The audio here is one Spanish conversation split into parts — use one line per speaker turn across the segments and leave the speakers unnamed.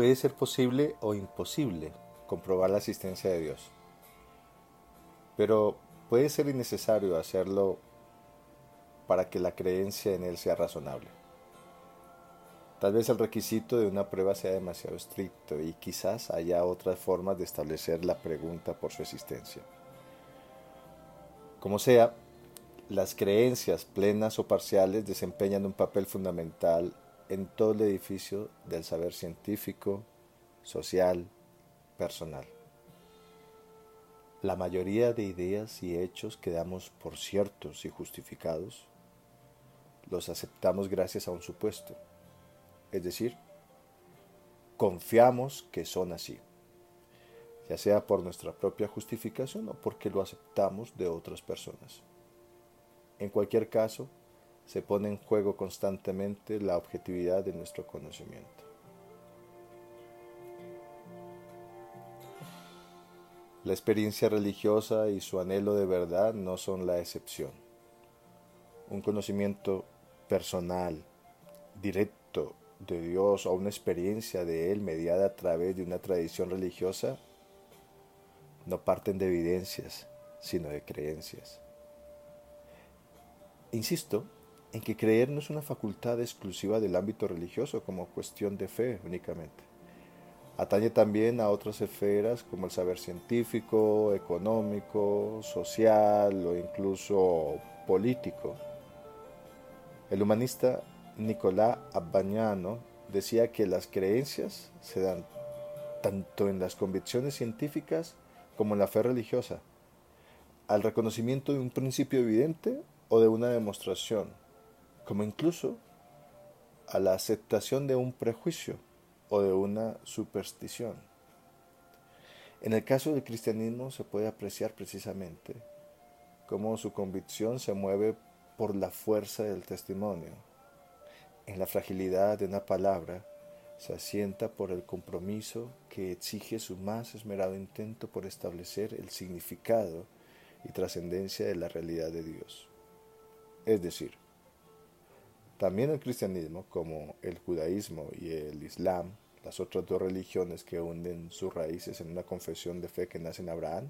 puede ser posible o imposible comprobar la existencia de Dios, pero puede ser innecesario hacerlo para que la creencia en Él sea razonable. Tal vez el requisito de una prueba sea demasiado estricto y quizás haya otras formas de establecer la pregunta por su existencia. Como sea, las creencias plenas o parciales desempeñan un papel fundamental en todo el edificio del saber científico, social, personal. La mayoría de ideas y hechos que damos por ciertos y justificados los aceptamos gracias a un supuesto es decir, confiamos que son así, ya sea por nuestra propia justificación o porque lo aceptamos de otras personas. En cualquier caso, se pone en juego constantemente la objetividad de nuestro conocimiento. La experiencia religiosa y su anhelo de verdad no son la excepción. Un conocimiento personal, directo de Dios o una experiencia de Él mediada a través de una tradición religiosa no parten de evidencias, sino de creencias. Insisto en que creer no es una facultad exclusiva del ámbito religioso como cuestión de fe únicamente. Atañe también a otras esferas como el saber científico, económico, social o incluso político. El humanista Nicolás Abbagnano decía que las creencias se dan tanto en las convicciones científicas como en la fe religiosa, al reconocimiento de un principio evidente o de una demostración, como incluso a la aceptación de un prejuicio o de una superstición. En el caso del cristianismo se puede apreciar precisamente cómo su convicción se mueve por la fuerza del testimonio, en la fragilidad de una palabra se asienta por el compromiso que exige su más esmerado intento por establecer el significado y trascendencia de la realidad de Dios. Es decir, también el cristianismo, como el judaísmo y el islam, las otras dos religiones que hunden sus raíces en una confesión de fe que nace en Abraham,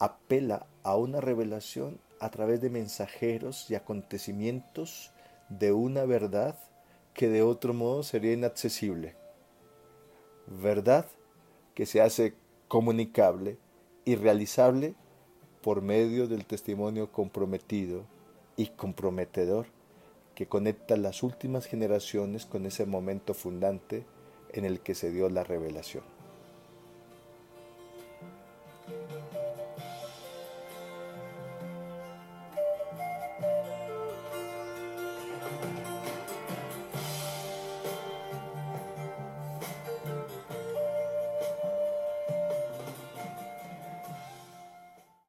apela a una revelación a través de mensajeros y acontecimientos de una verdad que de otro modo sería inaccesible. Verdad que se hace comunicable y realizable por medio del testimonio comprometido y comprometedor que conecta las últimas generaciones con ese momento fundante en el que se dio la revelación.